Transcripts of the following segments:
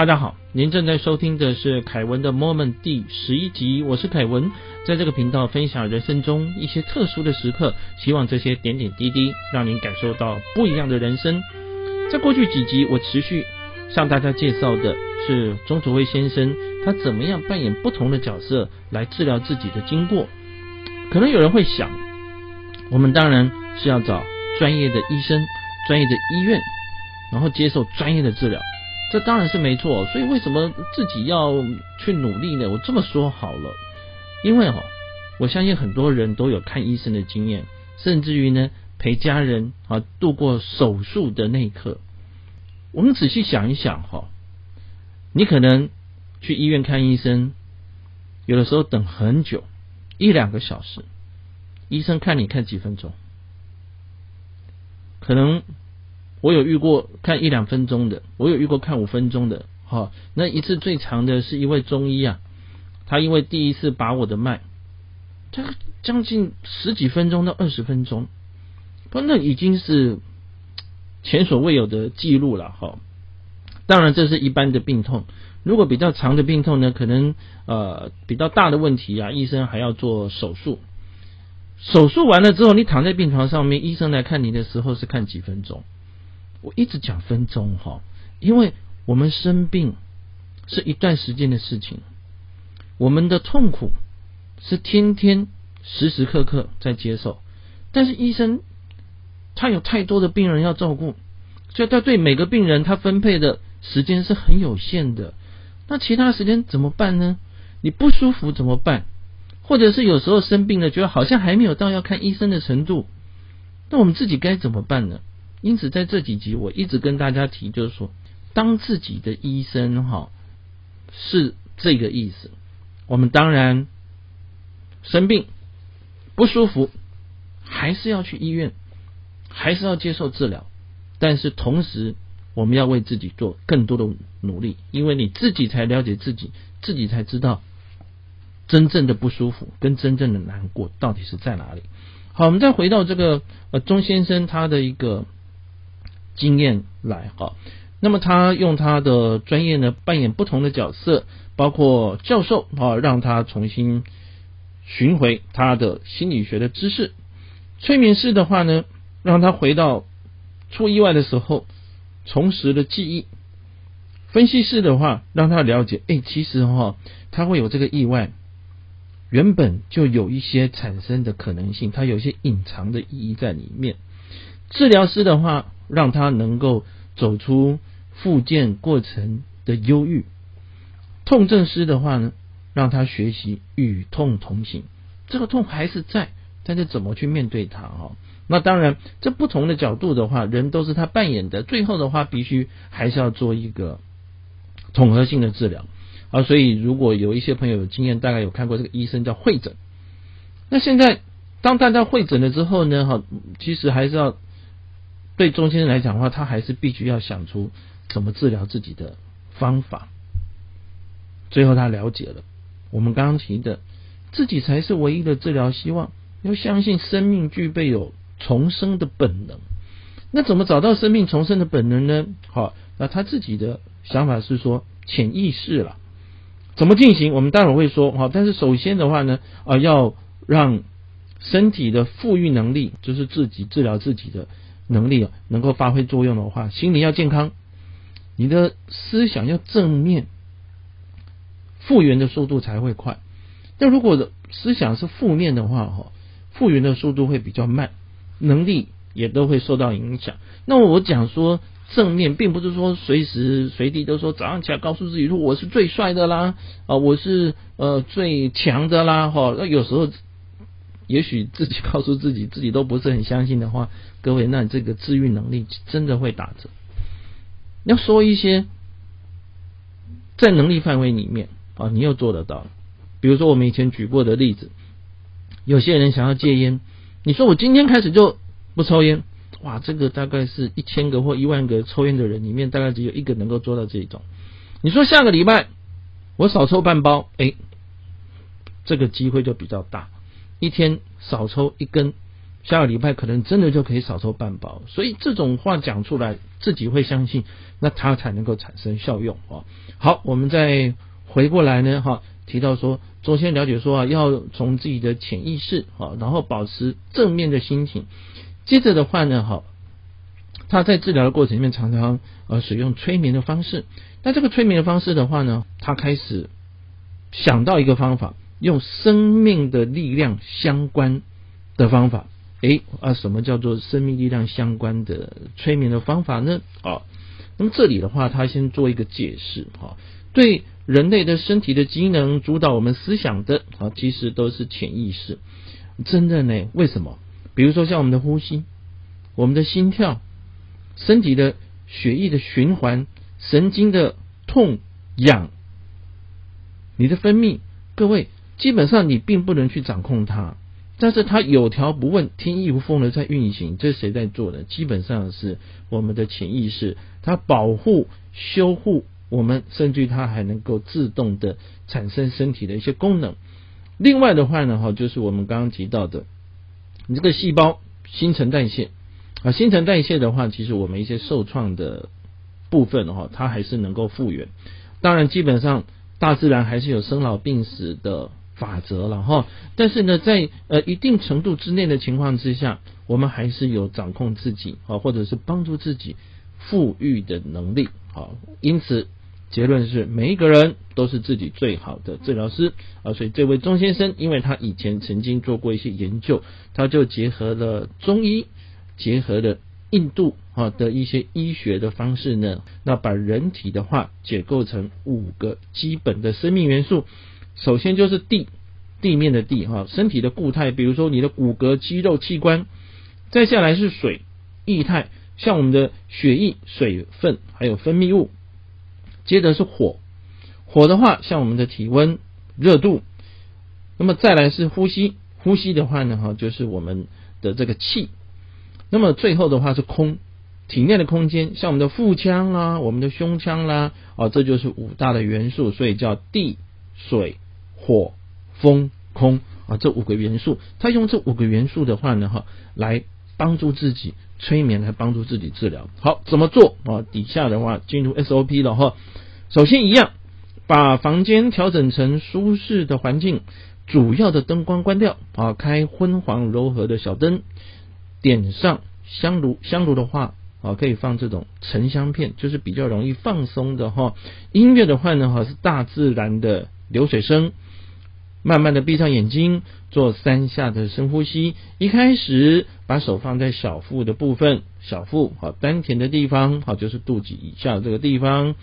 大家好，您正在收听的是凯文的 Moment 第十一集，我是凯文，在这个频道分享人生中一些特殊的时刻，希望这些点点滴滴让您感受到不一样的人生。在过去几集，我持续向大家介绍的是钟楚辉先生他怎么样扮演不同的角色来治疗自己的经过。可能有人会想，我们当然是要找专业的医生、专业的医院，然后接受专业的治疗。这当然是没错，所以为什么自己要去努力呢？我这么说好了，因为哈，我相信很多人都有看医生的经验，甚至于呢陪家人啊度过手术的那一刻。我们仔细想一想哈，你可能去医院看医生，有的时候等很久，一两个小时，医生看你看几分钟，可能。我有遇过看一两分钟的，我有遇过看五分钟的，哈，那一次最长的是一位中医啊，他因为第一次把我的脉，他将近十几分钟到二十分钟，不，那已经是前所未有的记录了，哈。当然这是一般的病痛，如果比较长的病痛呢，可能呃比较大的问题啊，医生还要做手术。手术完了之后，你躺在病床上面，医生来看你的时候是看几分钟。我一直讲分钟哈，因为我们生病是一段时间的事情，我们的痛苦是天天时时刻刻在接受，但是医生他有太多的病人要照顾，所以他对每个病人他分配的时间是很有限的。那其他时间怎么办呢？你不舒服怎么办？或者是有时候生病了，觉得好像还没有到要看医生的程度，那我们自己该怎么办呢？因此，在这几集我一直跟大家提，就是说，当自己的医生哈是这个意思。我们当然生病不舒服，还是要去医院，还是要接受治疗。但是同时，我们要为自己做更多的努力，因为你自己才了解自己，自己才知道真正的不舒服跟真正的难过到底是在哪里。好，我们再回到这个呃钟先生他的一个。经验来哈，那么他用他的专业呢扮演不同的角色，包括教授啊，让他重新寻回他的心理学的知识；催眠师的话呢，让他回到出意外的时候重拾了记忆；分析师的话，让他了解，哎，其实哈，他会有这个意外，原本就有一些产生的可能性，它有一些隐藏的意义在里面；治疗师的话。让他能够走出复健过程的忧郁，痛症师的话呢，让他学习与痛同行。这个痛还是在，但是怎么去面对它？哈，那当然，这不同的角度的话，人都是他扮演的。最后的话，必须还是要做一个统合性的治疗啊。所以，如果有一些朋友有经验，大概有看过这个医生叫会诊。那现在当大家会诊了之后呢，哈，其实还是要。对钟先生来讲的话，他还是必须要想出怎么治疗自己的方法。最后他了解了，我们刚刚提的，自己才是唯一的治疗希望。要相信生命具备有重生的本能。那怎么找到生命重生的本能呢？好，那他自己的想法是说潜意识了。怎么进行？我们待会儿会说。好，但是首先的话呢，啊，要让身体的富裕能力，就是自己治疗自己的。能力啊，能够发挥作用的话，心理要健康，你的思想要正面，复原的速度才会快。但如果思想是负面的话，哈，复原的速度会比较慢，能力也都会受到影响。那我讲说正面，并不是说随时随地都说早上起来告诉自己说我是最帅的啦，啊，我是呃最强的啦，哈，那有时候。也许自己告诉自己，自己都不是很相信的话，各位，那这个治愈能力真的会打折。要说一些在能力范围里面啊，你又做得到。比如说我们以前举过的例子，有些人想要戒烟，你说我今天开始就不抽烟，哇，这个大概是一千个或一万个抽烟的人里面，大概只有一个能够做到这种。你说下个礼拜我少抽半包，哎，这个机会就比较大。一天少抽一根，下个礼拜可能真的就可以少抽半包。所以这种话讲出来，自己会相信，那它才能够产生效用啊。好，我们再回过来呢，哈，提到说，首先了解说啊，要从自己的潜意识啊，然后保持正面的心情。接着的话呢，哈，他在治疗的过程里面常常呃使用催眠的方式。那这个催眠的方式的话呢，他开始想到一个方法，用生命的力量相关的方法。诶啊，什么叫做生命力量相关的催眠的方法呢？啊，那么这里的话，他先做一个解释哈。对人类的身体的机能主导我们思想的啊，其实都是潜意识。真的呢？为什么？比如说像我们的呼吸、我们的心跳、身体的血液的循环。神经的痛痒，你的分泌，各位基本上你并不能去掌控它，但是它有条不紊、天衣无缝的在运行。这是谁在做的？基本上是我们的潜意识，它保护、修护我们，甚至它还能够自动的产生身体的一些功能。另外的话呢，哈，就是我们刚刚提到的，你这个细胞新陈代谢啊，新陈代谢的话，其实我们一些受创的。部分的话，它还是能够复原。当然，基本上大自然还是有生老病死的法则了哈。但是呢，在呃一定程度之内的情况之下，我们还是有掌控自己啊，或者是帮助自己富裕的能力好，因此，结论是每一个人都是自己最好的治疗师啊。所以，这位钟先生，因为他以前曾经做过一些研究，他就结合了中医，结合了。印度啊的一些医学的方式呢，那把人体的话解构成五个基本的生命元素。首先就是地，地面的地哈，身体的固态，比如说你的骨骼、肌肉、器官。再下来是水，液态，像我们的血液、水分还有分泌物。接着是火，火的话像我们的体温、热度。那么再来是呼吸，呼吸的话呢哈，就是我们的这个气。那么最后的话是空，体内的空间，像我们的腹腔啊，我们的胸腔啦，啊，这就是五大的元素，所以叫地、水、火、风、空啊，这五个元素，他用这五个元素的话呢，哈，来帮助自己催眠，来帮助自己治疗。好，怎么做啊？底下的话进入 SOP 了哈。首先一样，把房间调整成舒适的环境，主要的灯光关掉啊，开昏黄柔和的小灯。点上香炉，香炉的话啊，可以放这种沉香片，就是比较容易放松的哈。音乐的话呢，哈是大自然的流水声。慢慢的闭上眼睛，做三下的深呼吸。一开始把手放在小腹的部分，小腹好丹田的地方，好就是肚脐以下这个地方，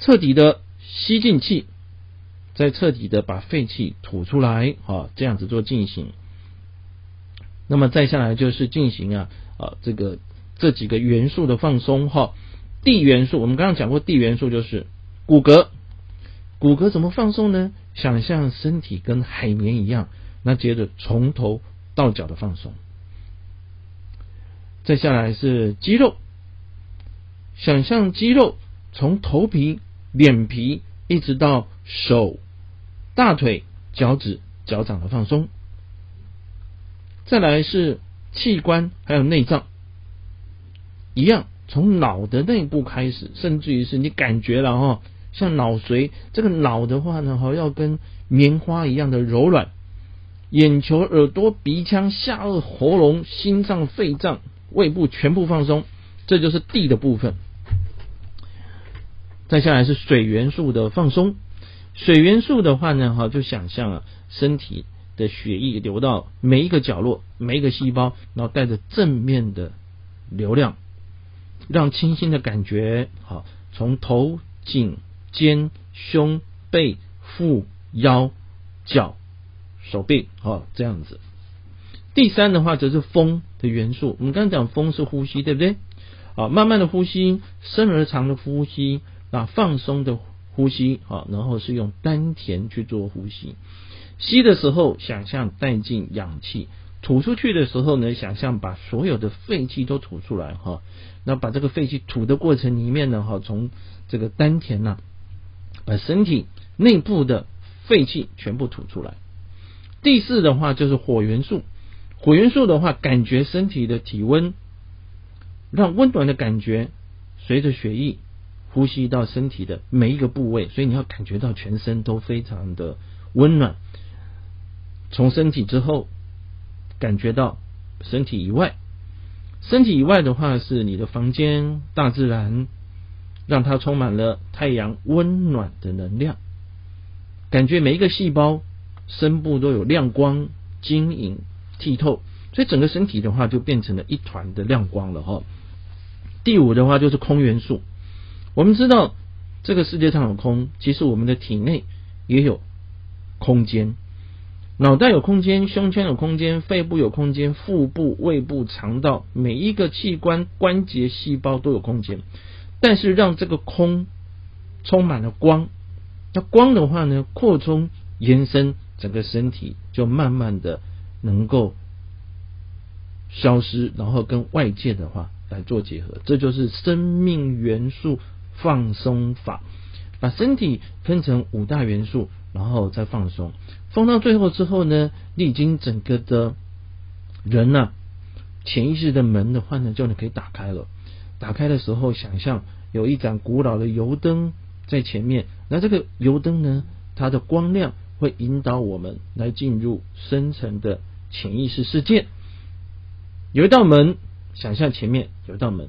彻底的吸进气，再彻底的把废气吐出来，好这样子做进行。那么再下来就是进行啊啊这个这几个元素的放松哈，地元素我们刚刚讲过，地元素就是骨骼，骨骼怎么放松呢？想象身体跟海绵一样，那接着从头到脚的放松。再下来是肌肉，想象肌肉从头皮、脸皮一直到手、大腿、脚趾、脚掌的放松。再来是器官，还有内脏，一样从脑的内部开始，甚至于是你感觉了哈，像脑髓这个脑的话呢，哈要跟棉花一样的柔软，眼球、耳朵、鼻腔、下颚、喉咙、心脏、肺脏、胃部全部放松，这就是地的部分。再下来是水元素的放松，水元素的话呢，哈就想象啊身体。的血液流到每一个角落、每一个细胞，然后带着正面的流量，让清新的感觉好从头颈肩胸背腹腰脚手臂好这样子。第三的话则是风的元素，我们刚刚讲风是呼吸，对不对？啊，慢慢的呼吸，深而长的呼吸，啊，放松的呼吸，好，然后是用丹田去做呼吸。吸的时候，想象带进氧气；吐出去的时候呢，想象把所有的废气都吐出来哈。那把这个废气吐的过程里面呢，哈，从这个丹田呐，把身体内部的废气全部吐出来。第四的话就是火元素，火元素的话，感觉身体的体温，让温暖的感觉随着血液呼吸到身体的每一个部位，所以你要感觉到全身都非常的温暖。从身体之后，感觉到身体以外，身体以外的话是你的房间、大自然，让它充满了太阳温暖的能量，感觉每一个细胞、身部都有亮光、晶莹。剔透，所以整个身体的话就变成了一团的亮光了哈。第五的话就是空元素，我们知道这个世界上有空，其实我们的体内也有空间，脑袋有空间，胸腔有空间，肺部有空间，腹部、胃部、肠道每一个器官、关节、细胞都有空间，但是让这个空充满了光，那光的话呢，扩充延伸整个身体，就慢慢的。能够消失，然后跟外界的话来做结合，这就是生命元素放松法。把身体分成五大元素，然后再放松，放到最后之后呢，你已经整个的人呢，潜意识的门的话呢，就能可以打开了。打开的时候，想象有一盏古老的油灯在前面，那这个油灯呢，它的光亮会引导我们来进入深层的。潜意识世界有一道门，想象前面有一道门，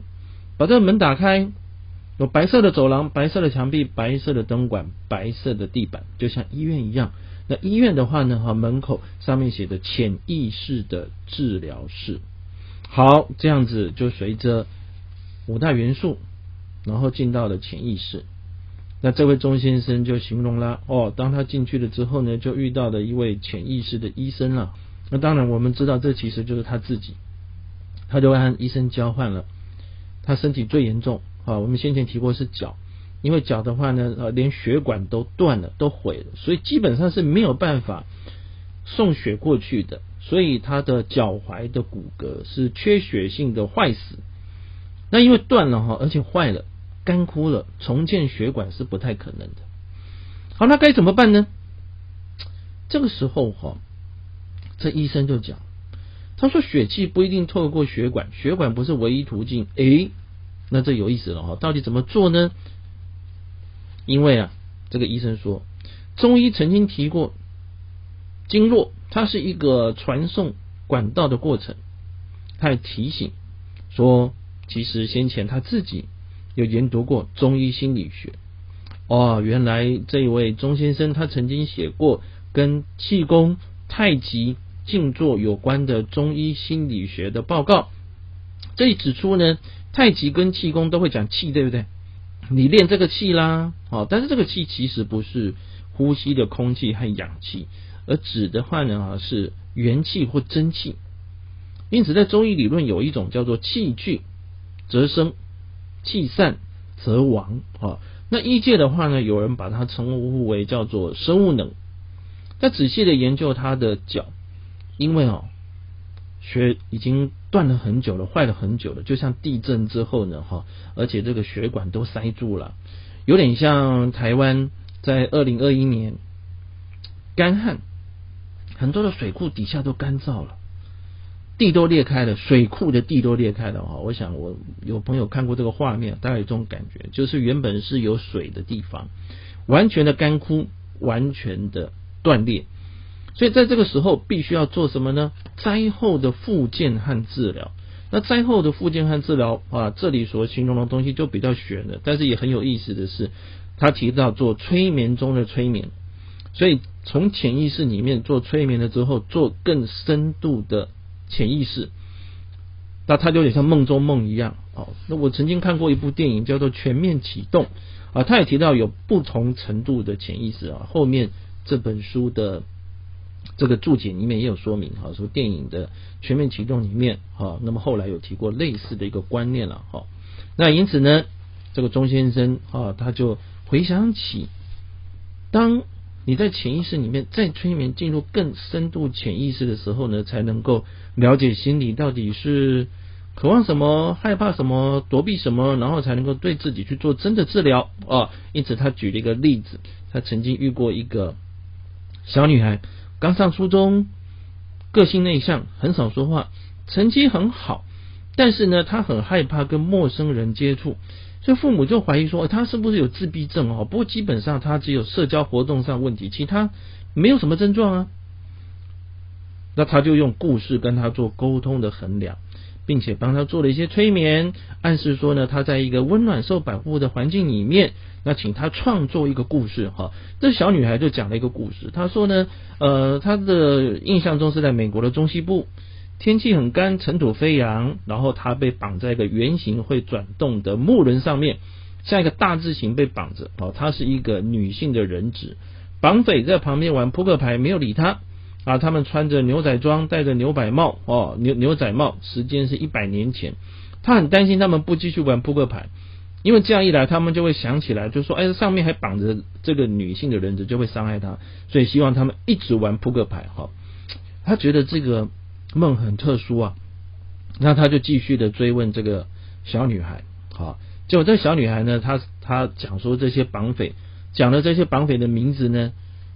把这个门打开，有白色的走廊、白色的墙壁、白色的灯管、白色的地板，就像医院一样。那医院的话呢，哈，门口上面写着“潜意识的治疗室”。好，这样子就随着五大元素，然后进到了潜意识。那这位钟先生就形容了哦，当他进去了之后呢，就遇到了一位潜意识的医生了。那当然，我们知道这其实就是他自己，他就和医生交换了。他身体最严重啊，我们先前提过是脚，因为脚的话呢，呃，连血管都断了，都毁了，所以基本上是没有办法送血过去的，所以他的脚踝的骨骼是缺血性的坏死。那因为断了哈，而且坏了，干枯了，重建血管是不太可能的。好，那该怎么办呢？这个时候哈。这医生就讲，他说血气不一定透过血管，血管不是唯一途径。诶，那这有意思了哈，到底怎么做呢？因为啊，这个医生说，中医曾经提过，经络它是一个传送管道的过程。他还提醒说，其实先前他自己有研读过中医心理学。哦，原来这一位钟先生他曾经写过跟气功、太极。静坐有关的中医心理学的报告，这里指出呢，太极跟气功都会讲气，对不对？你练这个气啦，哦，但是这个气其实不是呼吸的空气和氧气，而指的话呢是元气或真气。因此，在中医理论有一种叫做气聚则生，气散则亡啊。那医界的话呢，有人把它称呼为叫做生物能。那仔细的研究他的脚。因为哦，血已经断了很久了，坏了很久了，就像地震之后呢，哈，而且这个血管都塞住了，有点像台湾在二零二一年干旱，很多的水库底下都干燥了，地都裂开了，水库的地都裂开了哈。我想我有朋友看过这个画面，大概有这种感觉，就是原本是有水的地方，完全的干枯，完全的断裂。所以在这个时候，必须要做什么呢？灾后的复健和治疗。那灾后的复健和治疗啊，这里所形容的东西就比较玄了。但是也很有意思的是，他提到做催眠中的催眠。所以从潜意识里面做催眠了之后，做更深度的潜意识，那它就有点像梦中梦一样。哦，那我曾经看过一部电影叫做《全面启动》啊，他也提到有不同程度的潜意识啊。后面这本书的。这个注解里面也有说明哈，说电影的全面启动里面哈，那么后来有提过类似的一个观念了哈。那因此呢，这个钟先生啊，他就回想起，当你在潜意识里面再催眠进入更深度潜意识的时候呢，才能够了解心里到底是渴望什么、害怕什么、躲避什么，然后才能够对自己去做真的治疗啊。因此他举了一个例子，他曾经遇过一个小女孩。刚上初中，个性内向，很少说话，成绩很好，但是呢，她很害怕跟陌生人接触，所以父母就怀疑说他是不是有自闭症哦？不过基本上他只有社交活动上问题，其他没有什么症状啊。那他就用故事跟他做沟通的衡量。并且帮他做了一些催眠，暗示说呢，他在一个温暖受保护的环境里面，那请他创作一个故事哈。这小女孩就讲了一个故事，她说呢，呃，她的印象中是在美国的中西部，天气很干，尘土飞扬，然后她被绑在一个圆形会转动的木轮上面，像一个大字形被绑着哦，她是一个女性的人质，绑匪在旁边玩扑克牌，没有理她。啊，他们穿着牛仔装，戴着牛仔帽，哦，牛牛仔帽，时间是一百年前。他很担心他们不继续玩扑克牌，因为这样一来，他们就会想起来，就说，哎，上面还绑着这个女性的人质，就会伤害他，所以希望他们一直玩扑克牌。哈，他觉得这个梦很特殊啊，那他就继续的追问这个小女孩。好，结果这小女孩呢，她她讲说这些绑匪讲的这些绑匪的名字呢。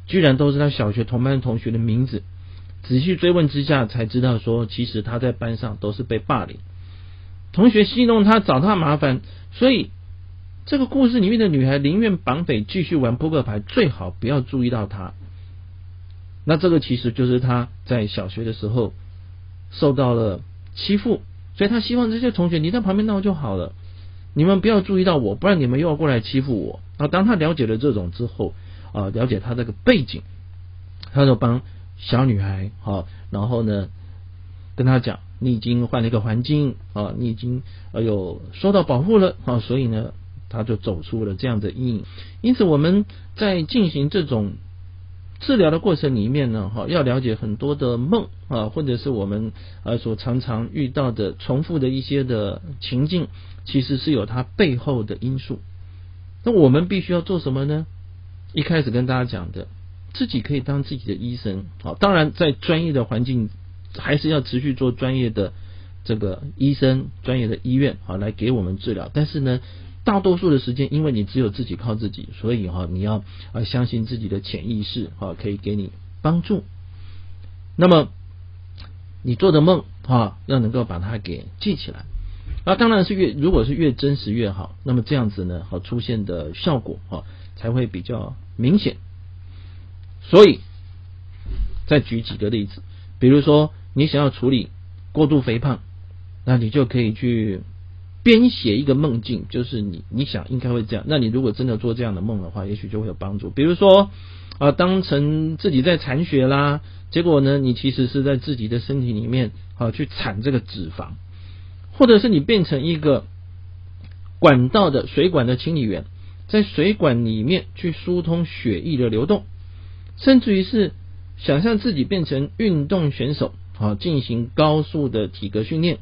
居然都是他小学同班同学的名字，仔细追问之下才知道说，其实他在班上都是被霸凌，同学戏弄他找他麻烦，所以这个故事里面的女孩宁愿绑匪继续玩扑克牌，最好不要注意到他。那这个其实就是他在小学的时候受到了欺负，所以他希望这些同学你在旁边闹就好了，你们不要注意到我，不然你们又要过来欺负我。那当他了解了这种之后。啊，了解他这个背景，他就帮小女孩好，然后呢，跟他讲，你已经换了一个环境啊，你已经呃有受到保护了啊，所以呢，他就走出了这样的阴影。因此，我们在进行这种治疗的过程里面呢，哈，要了解很多的梦啊，或者是我们呃所常常遇到的重复的一些的情境，其实是有它背后的因素。那我们必须要做什么呢？一开始跟大家讲的，自己可以当自己的医生，好，当然在专业的环境还是要持续做专业的这个医生、专业的医院，好来给我们治疗。但是呢，大多数的时间，因为你只有自己靠自己，所以哈，你要啊相信自己的潜意识，哈，可以给你帮助。那么你做的梦，哈，要能够把它给记起来。啊，当然是越如果是越真实越好。那么这样子呢，好出现的效果，哈。才会比较明显，所以再举几个例子，比如说你想要处理过度肥胖，那你就可以去编写一个梦境，就是你你想应该会这样，那你如果真的做这样的梦的话，也许就会有帮助。比如说啊，当成自己在铲雪啦，结果呢，你其实是在自己的身体里面啊去铲这个脂肪，或者是你变成一个管道的水管的清理员。在水管里面去疏通血液的流动，甚至于是想象自己变成运动选手，啊进行高速的体格训练。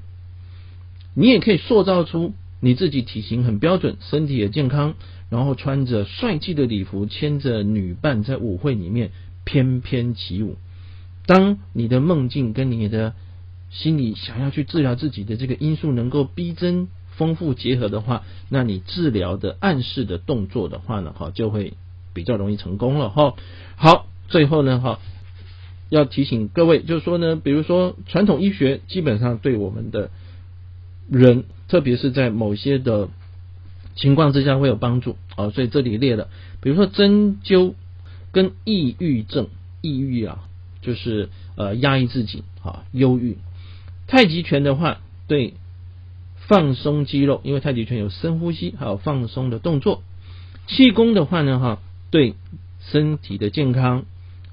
你也可以塑造出你自己体型很标准，身体也健康，然后穿着帅气的礼服，牵着女伴在舞会里面翩翩起舞。当你的梦境跟你的心里想要去治疗自己的这个因素能够逼真。丰富结合的话，那你治疗的暗示的动作的话呢，哈，就会比较容易成功了哈。好，最后呢，哈，要提醒各位，就是说呢，比如说传统医学基本上对我们的人，特别是在某些的情况之下会有帮助啊。所以这里列了，比如说针灸跟抑郁症，抑郁啊，就是呃压抑自己啊，忧郁。太极拳的话，对。放松肌肉，因为太极拳有深呼吸，还有放松的动作。气功的话呢，哈，对身体的健康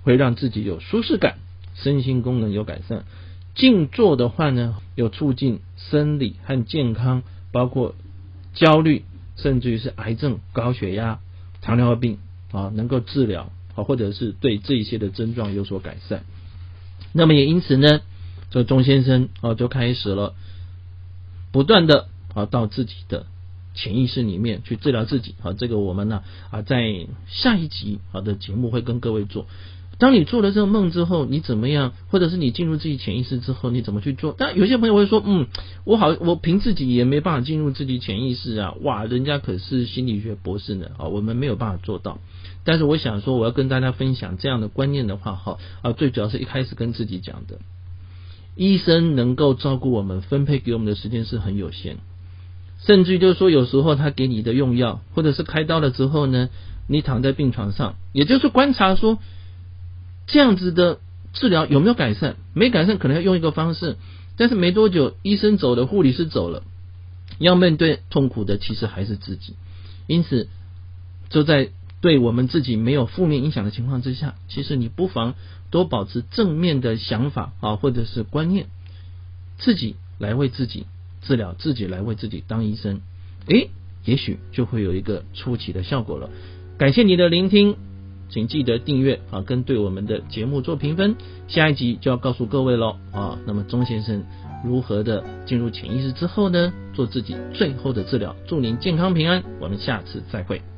会让自己有舒适感，身心功能有改善。静坐的话呢，有促进生理和健康，包括焦虑，甚至于是癌症、高血压、糖尿病啊，能够治疗啊，或者是对这一些的症状有所改善。那么也因此呢，这钟先生啊就开始了。不断的啊到自己的潜意识里面去治疗自己啊，这个我们呢啊在下一集好的节目会跟各位做。当你做了这个梦之后，你怎么样？或者是你进入自己潜意识之后，你怎么去做？但有些朋友会说，嗯，我好，我凭自己也没办法进入自己潜意识啊，哇，人家可是心理学博士呢啊，我们没有办法做到。但是我想说，我要跟大家分享这样的观念的话，哈啊，最主要是一开始跟自己讲的，医生能够照顾我们、分配给我们的时间是很有限，甚至就是说，有时候他给你的用药，或者是开刀了之后呢，你躺在病床上，也就是观察说，这样子的治疗有没有改善？没改善，可能要用一个方式，但是没多久，医生走了，护理师走了，要面对痛苦的其实还是自己。因此，就在对我们自己没有负面影响的情况之下，其实你不妨。多保持正面的想法啊，或者是观念，自己来为自己治疗，自己来为自己当医生，诶，也许就会有一个出奇的效果了。感谢你的聆听，请记得订阅啊，跟对我们的节目做评分。下一集就要告诉各位喽啊，那么钟先生如何的进入潜意识之后呢，做自己最后的治疗，祝您健康平安，我们下次再会。